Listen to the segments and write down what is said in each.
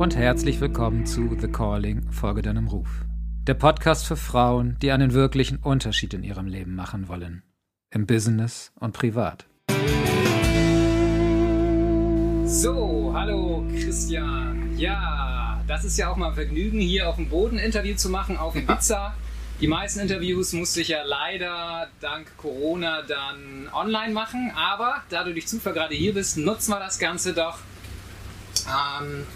und herzlich willkommen zu The Calling, Folge deinem Ruf. Der Podcast für Frauen, die einen wirklichen Unterschied in ihrem Leben machen wollen. Im Business und privat. So, hallo Christian. Ja, das ist ja auch mal ein Vergnügen, hier auf dem Boden Interview zu machen, auf Ibiza. Die meisten Interviews musste ich ja leider dank Corona dann online machen, aber da du durch Zufall gerade hier bist, nutzen wir das Ganze doch. Ähm,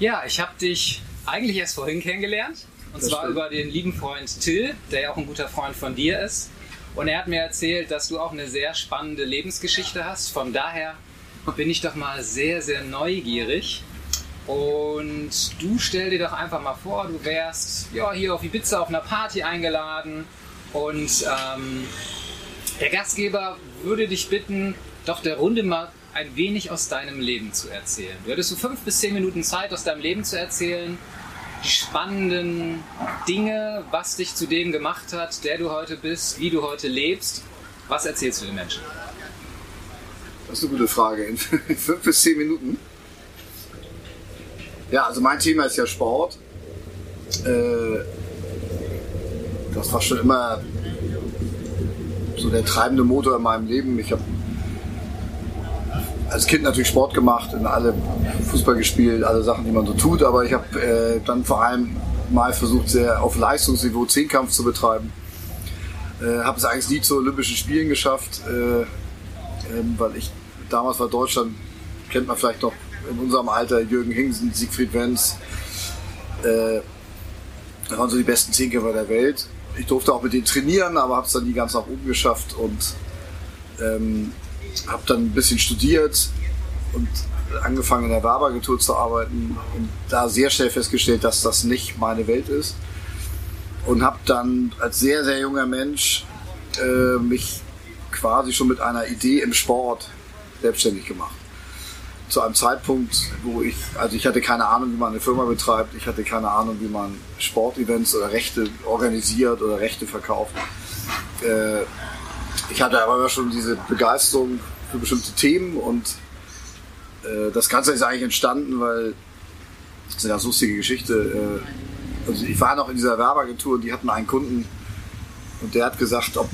ja, ich habe dich eigentlich erst vorhin kennengelernt. Und das zwar stimmt. über den lieben Freund Till, der ja auch ein guter Freund von dir ist. Und er hat mir erzählt, dass du auch eine sehr spannende Lebensgeschichte hast. Von daher bin ich doch mal sehr, sehr neugierig. Und du stell dir doch einfach mal vor, du wärst ja, hier auf Ibiza auf einer Party eingeladen und ähm, der Gastgeber würde dich bitten, doch der Runde mal ein wenig aus deinem Leben zu erzählen. Du hättest so fünf bis zehn Minuten Zeit, aus deinem Leben zu erzählen, die spannenden Dinge, was dich zu dem gemacht hat, der du heute bist, wie du heute lebst. Was erzählst du den Menschen? Das ist eine gute Frage. In fünf bis zehn Minuten? Ja, also mein Thema ist ja Sport. Äh, das war schon immer so der treibende Motor in meinem Leben. Ich habe als Kind natürlich Sport gemacht, in alle Fußball gespielt, alle Sachen, die man so tut, aber ich habe äh, dann vor allem mal versucht, sehr auf Leistungsniveau Zehnkampf zu betreiben. Äh, habe es eigentlich nie zu Olympischen Spielen geschafft, äh, ähm, weil ich damals war Deutschland, kennt man vielleicht noch in unserem Alter, Jürgen Hingsen, Siegfried Wenz. Äh, das waren so die besten Zehnkämpfer der Welt. Ich durfte auch mit denen trainieren, aber habe es dann nie ganz nach oben geschafft und ähm, habe dann ein bisschen studiert und angefangen in der Werbeagentur zu arbeiten und da sehr schnell festgestellt, dass das nicht meine Welt ist. Und habe dann als sehr, sehr junger Mensch äh, mich quasi schon mit einer Idee im Sport selbstständig gemacht. Zu einem Zeitpunkt, wo ich, also ich hatte keine Ahnung, wie man eine Firma betreibt, ich hatte keine Ahnung, wie man Sportevents oder Rechte organisiert oder Rechte verkauft. Äh, ich hatte aber schon diese Begeisterung für bestimmte Themen und äh, das Ganze ist eigentlich entstanden, weil das ist eine ganz lustige Geschichte. Äh, also ich war noch in dieser Werbeagentur und die hatten einen Kunden und der hat gesagt, ob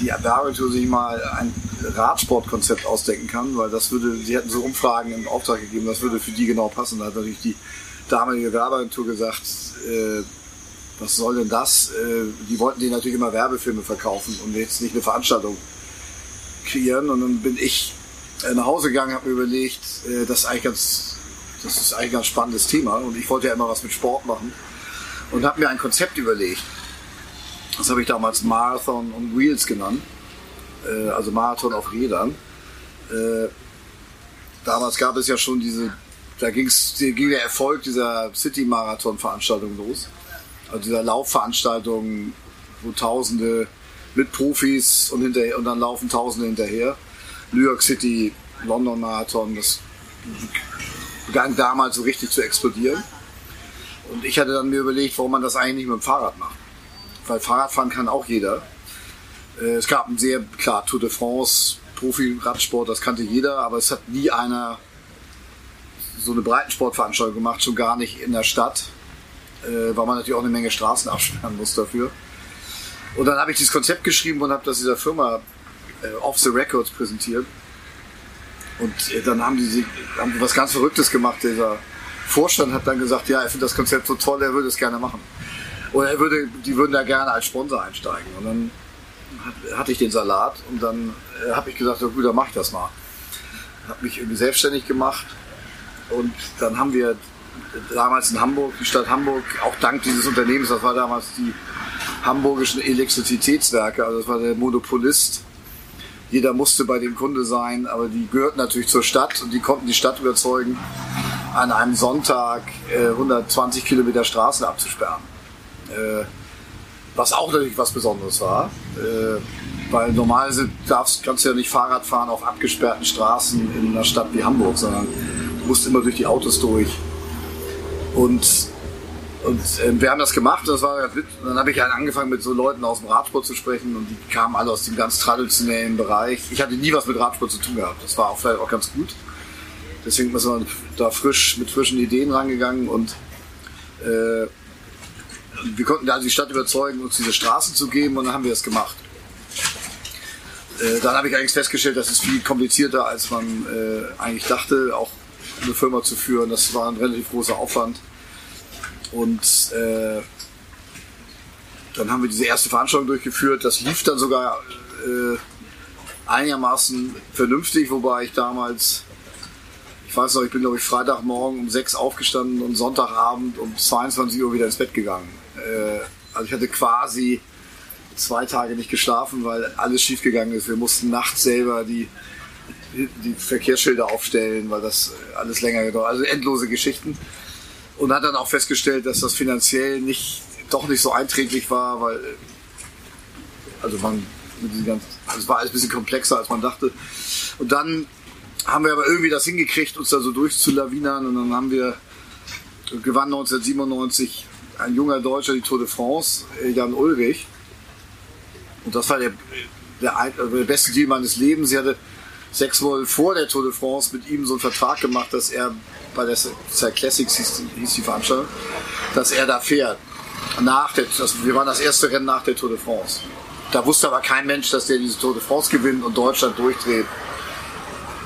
die Werbeagentur sich mal ein Radsportkonzept ausdenken kann, weil das würde, sie hätten so Umfragen in Auftrag gegeben, das würde für die genau passen. Da hat natürlich die damalige Werbeagentur gesagt, äh, was soll denn das? Äh, die wollten denen natürlich immer Werbefilme verkaufen und jetzt nicht eine Veranstaltung kreieren. Und dann bin ich äh, nach Hause gegangen, habe mir überlegt, äh, das ist eigentlich ganz, das ist eigentlich ein ganz spannendes Thema. Und ich wollte ja immer was mit Sport machen und habe mir ein Konzept überlegt. Das habe ich damals Marathon on Wheels genannt, also Marathon auf Rädern. Damals gab es ja schon diese, da ging's, ging der Erfolg dieser City-Marathon-Veranstaltung los also dieser Laufveranstaltung, wo Tausende mit Profis und, hinterher, und dann laufen Tausende hinterher. New York City, London Marathon, das begann damals so richtig zu explodieren. Und ich hatte dann mir überlegt, warum man das eigentlich nicht mit dem Fahrrad macht. Weil Fahrradfahren kann auch jeder. Äh, es gab ein sehr, klar, Tour de France, Profi-Radsport, das kannte jeder, aber es hat nie einer so eine Breitensportveranstaltung gemacht, schon gar nicht in der Stadt äh, weil man natürlich auch eine Menge Straßen absperren muss dafür. Und dann habe ich dieses Konzept geschrieben und habe das dieser Firma äh, Off the Records präsentiert. Und äh, dann haben die, haben was ganz Verrücktes gemacht. Dieser Vorstand hat dann gesagt, ja, er findet das Konzept so toll, er würde es gerne machen. Oder er würde, die würden da gerne als Sponsor einsteigen. Und dann hatte ich den Salat und dann äh, habe ich gesagt, oh, gut, dann mach ich das mal. Habe mich irgendwie selbstständig gemacht und dann haben wir damals in Hamburg, die Stadt Hamburg, auch dank dieses Unternehmens, das war damals die hamburgischen Elektrizitätswerke, also das war der Monopolist. Jeder musste bei dem Kunde sein, aber die gehörten natürlich zur Stadt und die konnten die Stadt überzeugen, an einem Sonntag äh, 120 Kilometer Straßen abzusperren. Äh, was auch natürlich was Besonderes war, äh, weil normalerweise darfst, kannst du ja nicht Fahrrad fahren auf abgesperrten Straßen in einer Stadt wie Hamburg, sondern du musst immer durch die Autos durch. Und, und äh, wir haben das gemacht. Das war dann habe ich angefangen mit so Leuten aus dem Radsport zu sprechen und die kamen alle aus dem ganz traditionellen Bereich. Ich hatte nie was mit Radsport zu tun gehabt. Das war auch vielleicht auch ganz gut. Deswegen ist man da frisch mit frischen Ideen rangegangen und äh, wir konnten da die Stadt überzeugen, uns diese Straßen zu geben und dann haben wir es gemacht. Äh, dann habe ich eigentlich festgestellt, das ist viel komplizierter, als man äh, eigentlich dachte, auch eine Firma zu führen. Das war ein relativ großer Aufwand. Und äh, dann haben wir diese erste Veranstaltung durchgeführt. Das lief dann sogar äh, einigermaßen vernünftig, wobei ich damals, ich weiß noch, ich bin glaube ich Freitagmorgen um 6 aufgestanden und Sonntagabend um 22 Uhr wieder ins Bett gegangen. Äh, also ich hatte quasi zwei Tage nicht geschlafen, weil alles schiefgegangen ist. Wir mussten nachts selber die, die Verkehrsschilder aufstellen, weil das alles länger gedauert Also endlose Geschichten. Und hat dann auch festgestellt, dass das finanziell nicht, doch nicht so einträglich war, weil also man also es war alles ein bisschen komplexer, als man dachte. Und dann haben wir aber irgendwie das hingekriegt, uns da so durchzulawinern und dann haben wir gewann 1997 ein junger Deutscher die Tour de France, Jan Ulrich. Und das war der, der, der beste Deal meines Lebens. Sie hatte sechs Wochen vor der Tour de France mit ihm so einen Vertrag gemacht, dass er bei der Classics hieß, hieß die Veranstaltung, dass er da fährt. Nach der, also wir waren das erste Rennen nach der Tour de France. Da wusste aber kein Mensch, dass der diese Tour de France gewinnt und Deutschland durchdreht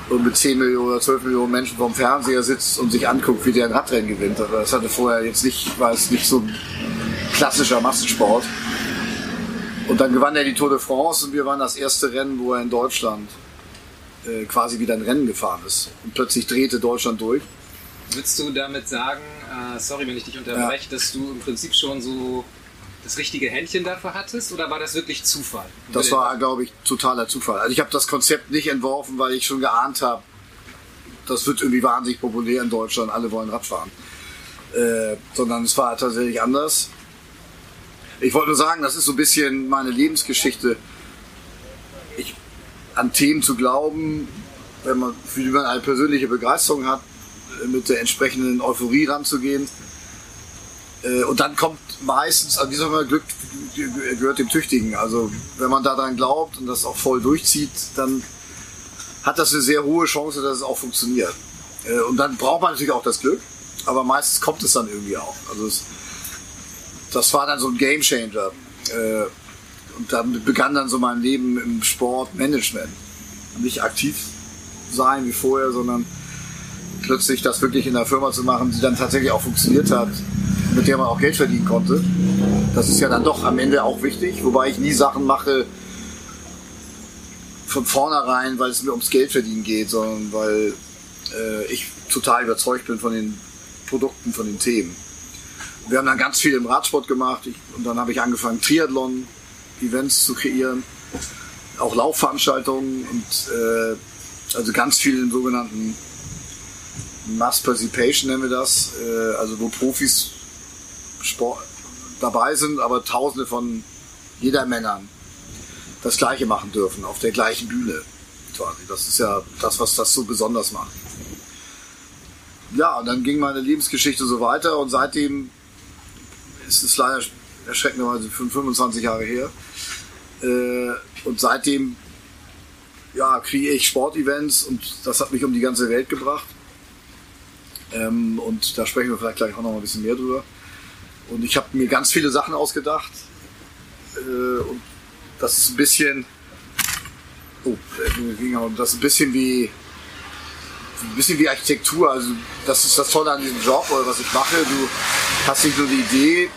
und mit 10 Millionen oder 12 Millionen Menschen vorm Fernseher sitzt und sich anguckt, wie der ein Radrennen gewinnt. Das hatte vorher jetzt nicht, war es nicht so ein klassischer Massensport. Und dann gewann er die Tour de France und wir waren das erste Rennen, wo er in Deutschland äh, quasi wieder ein Rennen gefahren ist. Und plötzlich drehte Deutschland durch. Würdest du damit sagen, äh, sorry, wenn ich dich unterbreche, ja. dass du im Prinzip schon so das richtige Händchen dafür hattest oder war das wirklich Zufall? Das war, glaube ich, totaler Zufall. Also ich habe das Konzept nicht entworfen, weil ich schon geahnt habe, das wird irgendwie wahnsinnig populär in Deutschland, alle wollen Radfahren. Äh, sondern es war tatsächlich anders. Ich wollte nur sagen, das ist so ein bisschen meine Lebensgeschichte. An Themen zu glauben, wenn man, für die man eine persönliche Begeisterung hat, mit der entsprechenden Euphorie ranzugehen. Äh, und dann kommt meistens, wie soll man Glück gehört dem Tüchtigen. Also wenn man daran glaubt und das auch voll durchzieht, dann hat das eine sehr hohe Chance, dass es auch funktioniert. Äh, und dann braucht man natürlich auch das Glück, aber meistens kommt es dann irgendwie auch. Also es, das war dann so ein Game Changer. Und dann begann dann so mein Leben im Sportmanagement. Nicht aktiv sein wie vorher, sondern plötzlich das wirklich in der Firma zu machen, die dann tatsächlich auch funktioniert hat, mit der man auch Geld verdienen konnte. Das ist ja dann doch am Ende auch wichtig, wobei ich nie Sachen mache von vornherein, weil es mir ums Geld verdienen geht, sondern weil äh, ich total überzeugt bin von den Produkten, von den Themen. Wir haben dann ganz viel im Radsport gemacht ich, und dann habe ich angefangen, Triathlon-Events zu kreieren, auch Laufveranstaltungen und äh, also ganz viel in sogenannten Mass Participation nennen wir das, äh, also wo Profis Sport dabei sind, aber Tausende von jeder Männern das Gleiche machen dürfen auf der gleichen Bühne. Quasi. Das ist ja das, was das so besonders macht. Ja, und dann ging meine Lebensgeschichte so weiter und seitdem ist es leider erschreckenderweise 25 Jahre her. Äh, und seitdem ja, kriege ich Sportevents und das hat mich um die ganze Welt gebracht. Ähm, und da sprechen wir vielleicht gleich auch noch ein bisschen mehr drüber. Und ich habe mir ganz viele Sachen ausgedacht. Äh, und das ist ein bisschen. Oh, äh, das ist ein bisschen wie. Ein bisschen wie Architektur. Also, das ist das Tolle an diesem Job oder was ich mache. Du hast nicht nur die Idee,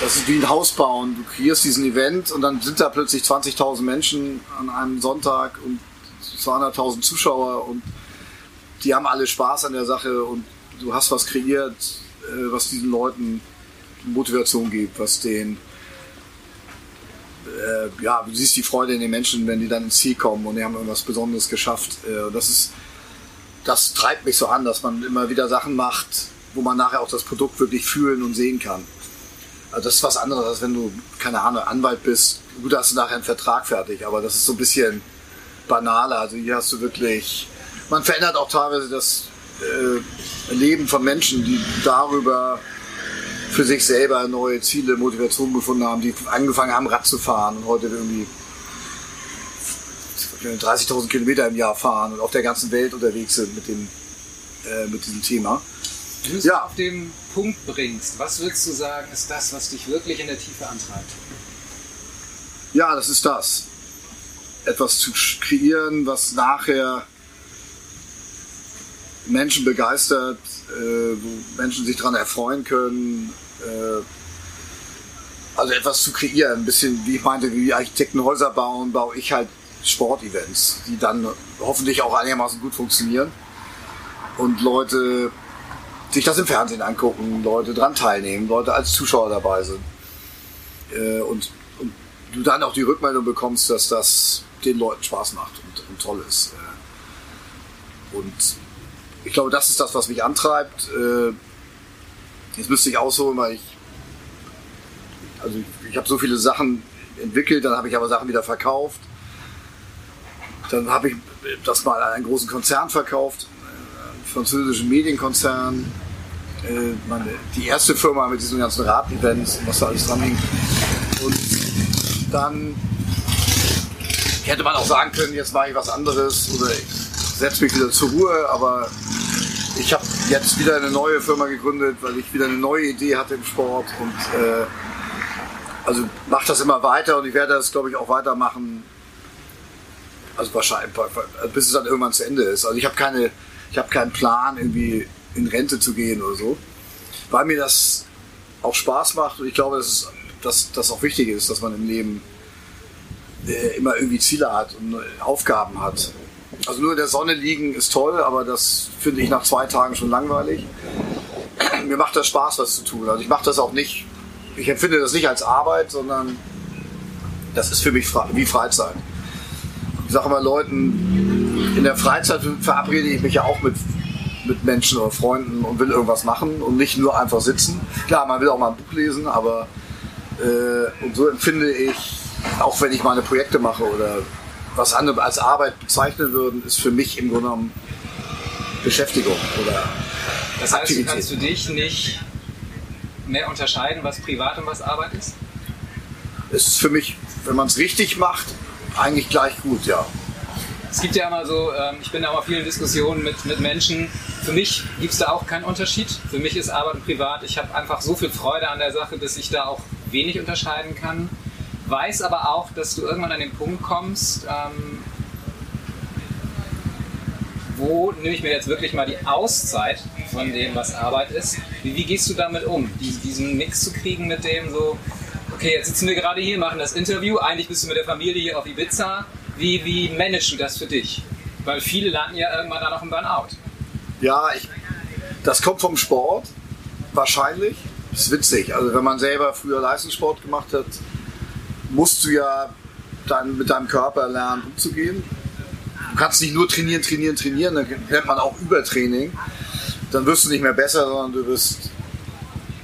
das ist wie ein Haus bauen. Du kreierst diesen Event und dann sind da plötzlich 20.000 Menschen an einem Sonntag und 200.000 Zuschauer und die haben alle Spaß an der Sache und du hast was kreiert, äh, was diesen Leuten Motivation gibt, was den äh, ja, du siehst die Freude in den Menschen, wenn die dann ins Ziel kommen und die haben irgendwas Besonderes geschafft. Äh, das ist, das treibt mich so an, dass man immer wieder Sachen macht, wo man nachher auch das Produkt wirklich fühlen und sehen kann. Also das ist was anderes, als wenn du, keine Ahnung, Anwalt bist. Gut, hast du nachher einen Vertrag fertig, aber das ist so ein bisschen banaler. Also hier hast du wirklich, man verändert auch teilweise das äh, Leben von Menschen, die darüber für sich selber neue Ziele, Motivationen gefunden haben, die angefangen haben, Rad zu fahren und heute irgendwie 30.000 Kilometer im Jahr fahren und auf der ganzen Welt unterwegs sind mit dem äh, mit diesem Thema. Du es ja. auf den Punkt bringst, was würdest du sagen, ist das, was dich wirklich in der Tiefe antreibt? Ja, das ist das. Etwas zu kreieren, was nachher Menschen begeistert, äh, wo Menschen sich daran erfreuen können. Äh, also etwas zu kreieren, ein bisschen, wie ich meinte, wie Architekten Häuser bauen, baue ich halt Sportevents, die dann hoffentlich auch einigermaßen gut funktionieren und Leute sich das im Fernsehen angucken, Leute dran teilnehmen, Leute als Zuschauer dabei sind. Äh, und, und du dann auch die Rückmeldung bekommst, dass das den Leuten Spaß macht und, und toll ist. Äh, und ich glaube, das ist das, was mich antreibt. Äh, jetzt müsste ich ausholen, weil ich also ich, ich habe so viele Sachen entwickelt, dann habe ich aber Sachen wieder verkauft. Dann habe ich das mal an einen großen Konzern verkauft, einen französischen Medienkonzern. Äh, meine, die erste Firma mit diesen ganzen Rad-Events, was da alles dran hing. Und dann hätte man auch sagen können, jetzt mache ich was anderes oder ich setze mich wieder zur Ruhe, aber ich habe jetzt wieder eine neue Firma gegründet, weil ich wieder eine neue Idee hatte im Sport und äh, also mache das immer weiter und ich werde das, glaube ich, auch weitermachen. Also wahrscheinlich, bis es dann irgendwann zu Ende ist. Also ich habe keine, ich habe keinen Plan, irgendwie in Rente zu gehen oder so, weil mir das auch Spaß macht und ich glaube, dass dass das auch wichtig ist, dass man im Leben äh, immer irgendwie Ziele hat und Aufgaben hat. Also nur in der Sonne liegen ist toll, aber das finde ich nach zwei Tagen schon langweilig. Mir macht das Spaß, was zu tun. Also ich mache das auch nicht, ich empfinde das nicht als Arbeit, sondern das ist für mich wie Freizeit. Ich sage immer Leuten, in der Freizeit verabrede ich mich ja auch mit, mit Menschen oder Freunden und will irgendwas machen und nicht nur einfach sitzen. Klar, man will auch mal ein Buch lesen, aber äh, und so empfinde ich, auch wenn ich meine Projekte mache oder was andere als Arbeit bezeichnen würden, ist für mich im Grunde genommen Beschäftigung oder Das heißt, Aktivität. kannst du dich nicht mehr unterscheiden, was privat und was Arbeit ist? Es ist für mich, wenn man es richtig macht, eigentlich gleich gut, ja. Es gibt ja immer so, ähm, ich bin da immer vielen Diskussionen mit, mit Menschen. Für mich gibt es da auch keinen Unterschied. Für mich ist Arbeit und Privat. Ich habe einfach so viel Freude an der Sache, dass ich da auch wenig unterscheiden kann. Weiß aber auch, dass du irgendwann an den Punkt kommst, ähm, wo nehme ich mir jetzt wirklich mal die Auszeit von dem, was Arbeit ist. Wie, wie gehst du damit um, diesen Mix zu kriegen mit dem so, okay, jetzt sitzen wir gerade hier, machen das Interview, eigentlich bist du mit der Familie hier auf Ibiza. Wie, wie managst du das für dich? Weil viele landen ja irgendwann da noch im Burnout. Ja, ich, das kommt vom Sport, wahrscheinlich. Das ist witzig. Also wenn man selber früher Leistungssport gemacht hat, musst du ja dann mit deinem Körper lernen, umzugehen. Du kannst nicht nur trainieren, trainieren, trainieren, dann nennt man auch Übertraining. Dann wirst du nicht mehr besser, sondern du wirst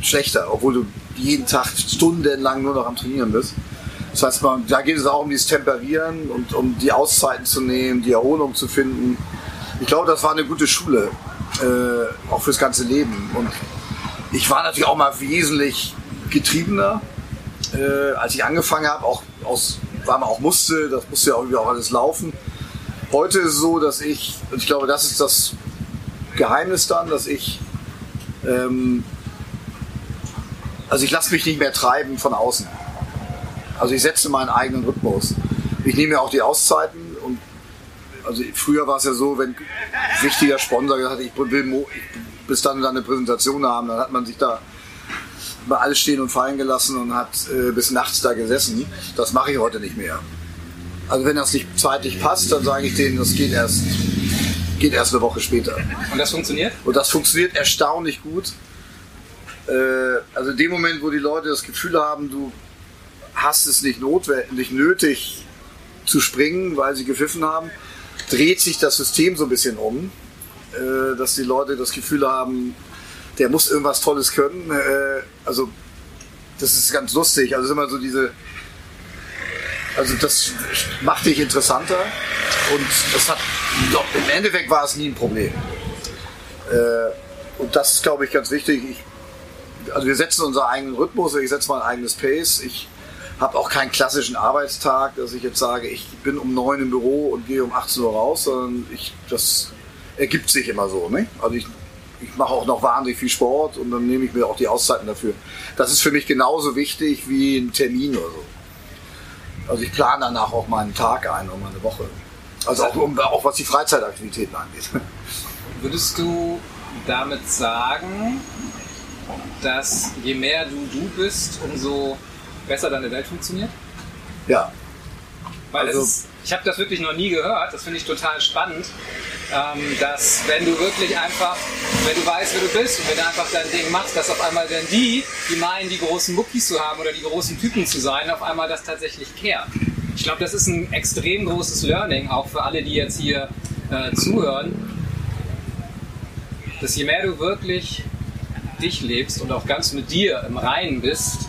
schlechter, obwohl du jeden Tag stundenlang nur noch am Trainieren bist. Das heißt, man, da geht es auch um dieses Temperieren und um die Auszeiten zu nehmen, die Erholung zu finden. Ich glaube, das war eine gute Schule, äh, auch fürs ganze Leben. Und ich war natürlich auch mal wesentlich getriebener, äh, als ich angefangen habe, auch aus, weil man auch musste, das musste ja irgendwie auch alles laufen. Heute ist es so, dass ich, und ich glaube, das ist das Geheimnis dann, dass ich, ähm, also ich lasse mich nicht mehr treiben von außen. Also ich setze meinen eigenen Rhythmus. Ich nehme ja auch die Auszeiten also früher war es ja so, wenn ein wichtiger Sponsor gesagt hat, ich will bis dann dann eine Präsentation haben, dann hat man sich da über alles stehen und fallen gelassen und hat äh, bis nachts da gesessen. Das mache ich heute nicht mehr. Also wenn das nicht zeitlich passt, dann sage ich denen, das geht erst, geht erst eine Woche später. Und das funktioniert? Und das funktioniert erstaunlich gut. Äh, also in dem Moment, wo die Leute das Gefühl haben, du hast es nicht notwendig, nötig zu springen, weil sie gepfiffen haben, dreht sich das System so ein bisschen um, äh, dass die Leute das Gefühl haben, der muss irgendwas Tolles können. Äh, also das ist ganz lustig. Also immer so diese also das macht dich interessanter und das hat, im Endeffekt war es nie ein Problem. Äh, und das ist, glaube ich, ganz wichtig. Ich, also wir setzen unseren eigenen Rhythmus, ich setze mein eigenes Pace. Ich habe auch keinen klassischen Arbeitstag, dass ich jetzt sage, ich bin um neun im Büro und gehe um 18 Uhr raus, sondern ich, das ergibt sich immer so. Ne? Also ich, ich mache auch noch wahnsinnig viel Sport und dann nehme ich mir auch die Auszeiten dafür. Das ist für mich genauso wichtig wie ein Termin oder so. Also ich plane danach auch meinen Tag ein und meine Woche. Also auch, um, auch was die Freizeitaktivitäten angeht. Würdest du damit sagen, dass je mehr du du bist, umso besser deine Welt funktioniert? Ja. Weil also, ist, ich habe das wirklich noch nie gehört, das finde ich total spannend, ähm, dass wenn du wirklich einfach, wenn du weißt, wer du bist und wenn du einfach dein Ding machst, dass auf einmal dann die, die meinen, die großen Muckis zu haben oder die großen Typen zu sein, auf einmal das tatsächlich kehrt. Ich glaube, das ist ein extrem großes Learning, auch für alle, die jetzt hier äh, zuhören, dass je mehr du wirklich dich lebst und auch ganz mit dir im Reinen bist,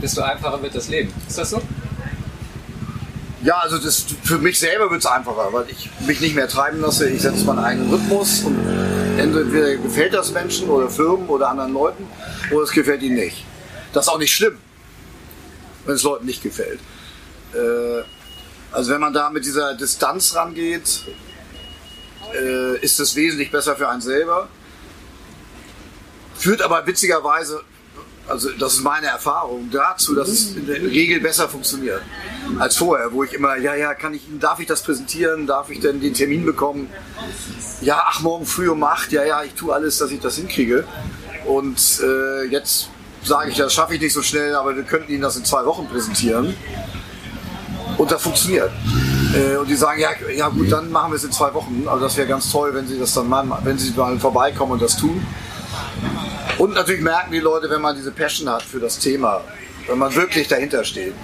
desto einfacher wird das Leben. Ist das so? Ja, also das, für mich selber wird es einfacher, weil ich mich nicht mehr treiben lasse. Ich setze meinen eigenen Rhythmus und entweder gefällt das Menschen oder Firmen oder anderen Leuten oder es gefällt ihnen nicht. Das ist auch nicht schlimm, wenn es Leuten nicht gefällt. Äh, also wenn man da mit dieser Distanz rangeht, äh, ist es wesentlich besser für einen selber. Führt aber witzigerweise also das ist meine Erfahrung dazu, dass es in der Regel besser funktioniert als vorher, wo ich immer, ja, ja, kann ich, darf ich das präsentieren, darf ich denn den Termin bekommen? Ja, ach, morgen früh um acht, ja, ja, ich tue alles, dass ich das hinkriege. Und äh, jetzt sage ich, das schaffe ich nicht so schnell, aber wir könnten Ihnen das in zwei Wochen präsentieren. Und das funktioniert. Äh, und die sagen, ja, ja gut, dann machen wir es in zwei Wochen. Also das wäre ganz toll, wenn Sie das dann mal, wenn Sie mal vorbeikommen und das tun. Und natürlich merken die Leute, wenn man diese Passion hat für das Thema, wenn man wirklich dahinter steht,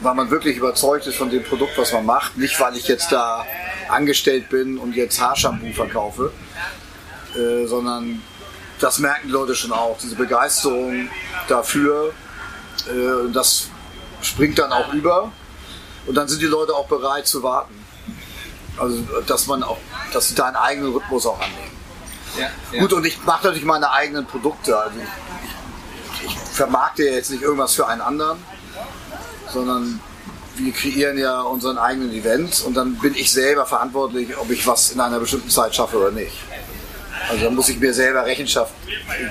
weil man wirklich überzeugt ist von dem Produkt, was man macht, nicht weil ich jetzt da angestellt bin und jetzt Haarshampoo verkaufe, äh, sondern das merken die Leute schon auch, diese Begeisterung dafür, äh, das springt dann auch über und dann sind die Leute auch bereit zu warten. Also, dass man auch, dass sie deinen eigenen Rhythmus auch annehmen. Gut, und ich mache natürlich meine eigenen Produkte. Also ich, ich, vermarkte ja jetzt nicht irgendwas für einen anderen, sondern wir kreieren ja unseren eigenen Event und dann bin ich selber verantwortlich, ob ich was in einer bestimmten Zeit schaffe oder nicht. Also da muss ich mir selber Rechenschaft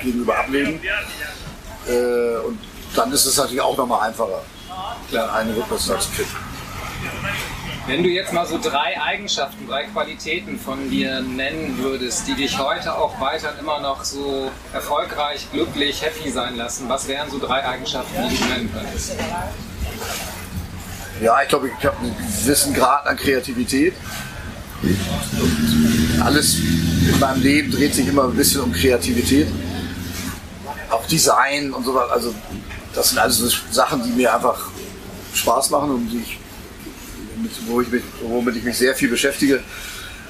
gegenüber ablegen. Äh, und dann ist es natürlich auch nochmal einfacher, einen Rhythmus zu finden. Wenn du jetzt mal so drei Eigenschaften, drei Qualitäten von dir nennen würdest, die dich heute auch weiter immer noch so erfolgreich, glücklich, happy sein lassen, was wären so drei Eigenschaften, die du nennen könntest? Ja, ich glaube, ich habe einen gewissen Grad an Kreativität. Und alles in meinem Leben dreht sich immer ein bisschen um Kreativität. Auch Design und so weiter. Also, das sind also Sachen, die mir einfach Spaß machen und die ich wo ich mich, womit ich mich sehr viel beschäftige,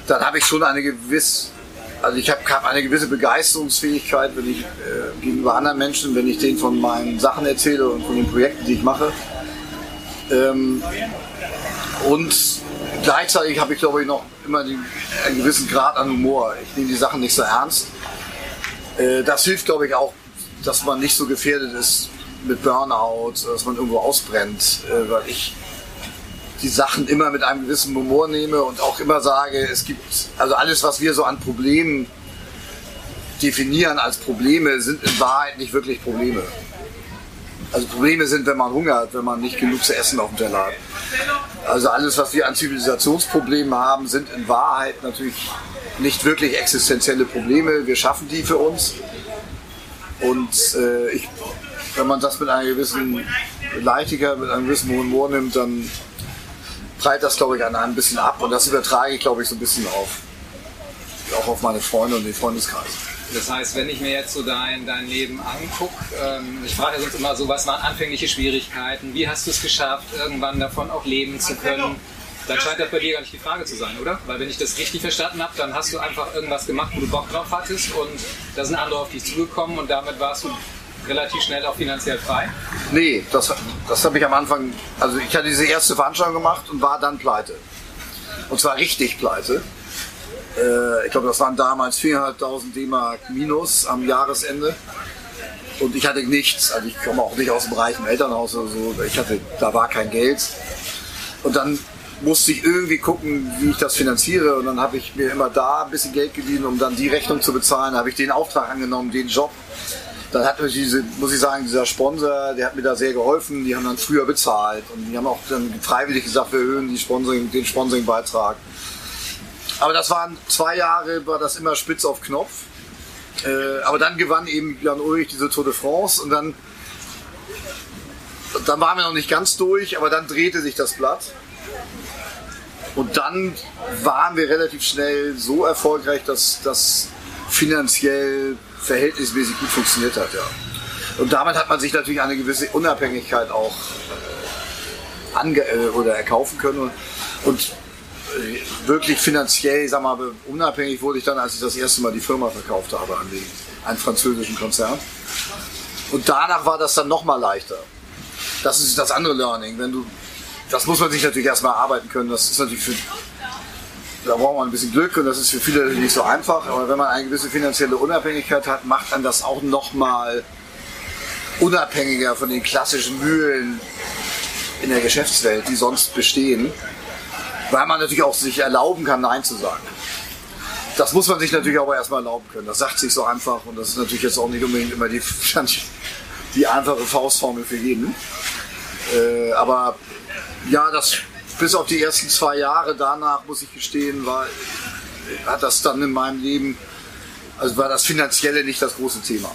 dann habe ich schon eine gewisse, also ich habe hab eine gewisse Begeisterungsfähigkeit, wenn ich äh, gegenüber anderen Menschen, wenn ich denen von meinen Sachen erzähle und von den Projekten, die ich mache. Ähm, und gleichzeitig habe ich, glaube ich, noch immer den, einen gewissen Grad an Humor. Ich nehme die Sachen nicht so ernst. Äh, das hilft, glaube ich, auch, dass man nicht so gefährdet ist mit Burnout, dass man irgendwo ausbrennt, äh, weil ich die Sachen immer mit einem gewissen Humor nehme und auch immer sage, es gibt, also alles, was wir so an Problemen definieren als Probleme, sind in Wahrheit nicht wirklich Probleme. Also Probleme sind, wenn man Hunger hat, wenn man nicht genug zu essen auf dem Teller hat. Also alles, was wir an Zivilisationsproblemen haben, sind in Wahrheit natürlich nicht wirklich existenzielle Probleme. Wir schaffen die für uns. Und äh, ich, wenn man das mit einer gewissen Leichtigkeit, mit einem gewissen Humor nimmt, dann prallt das, glaube ich, an einem ein bisschen ab und das übertrage ich, glaube ich, so ein bisschen auf, auch auf meine Freunde und den Freundeskreis. Das heißt, wenn ich mir jetzt so dein, dein Leben angucke, ähm, ich frage sonst immer so, was waren anfängliche Schwierigkeiten, wie hast du es geschafft, irgendwann davon auch leben zu können? Dann scheint das bei dir gar nicht die Frage zu sein, oder? Weil wenn ich das richtig verstanden habe, dann hast du einfach irgendwas gemacht, wo du Bock drauf hattest und da sind andere auf dich zugekommen und damit warst du relativ schnell auch finanziell frei? Nee, das, das habe ich am Anfang, also ich hatte diese erste Veranstaltung gemacht und war dann pleite. Und zwar richtig pleite. Äh, ich glaube, das waren damals 400.000 D-Mark minus am Jahresende. Und ich hatte nichts, also ich komme auch nicht aus dem reichen Elternhaus oder so. Ich hatte, da war kein Geld. Und dann musste ich irgendwie gucken, wie ich das finanziere. Und dann habe ich mir immer da ein bisschen Geld geliehen, um dann die Rechnung zu bezahlen. Da habe ich den Auftrag angenommen, den Job. Dann hat mir diese, muss ich sagen, dieser Sponsor, der hat mir da sehr geholfen. Die haben dann früher bezahlt und die haben auch dann freiwillig gesagt, wir erhöhen Sponsoring, den Sponsoringbeitrag. Aber das waren zwei Jahre, war das immer spitz auf Knopf. Äh, aber dann gewann eben Jan Ulrich diese Tour de France und dann, dann waren wir noch nicht ganz durch, aber dann drehte sich das Blatt. Und dann waren wir relativ schnell so erfolgreich, dass das finanziell verhältnismäßig gut funktioniert hat. Ja. Und damit hat man sich natürlich eine gewisse Unabhängigkeit auch ange äh, oder erkaufen können. Und wirklich finanziell, sag mal, unabhängig wurde ich dann, als ich das erste Mal die Firma verkauft habe an den, einen französischen Konzern. Und danach war das dann nochmal leichter. Das ist das andere Learning. Wenn du, das muss man sich natürlich erstmal arbeiten können. Das ist natürlich für, da braucht man ein bisschen Glück und das ist für viele nicht so einfach. Aber wenn man eine gewisse finanzielle Unabhängigkeit hat, macht man das auch nochmal unabhängiger von den klassischen Mühlen in der Geschäftswelt, die sonst bestehen weil man natürlich auch sich erlauben kann, Nein zu sagen. Das muss man sich natürlich aber erstmal erlauben können. Das sagt sich so einfach und das ist natürlich jetzt auch nicht unbedingt immer die, die einfache Faustformel für jeden. Äh, aber ja, das bis auf die ersten zwei Jahre danach, muss ich gestehen, war, hat das dann in meinem Leben, also war das Finanzielle nicht das große Thema.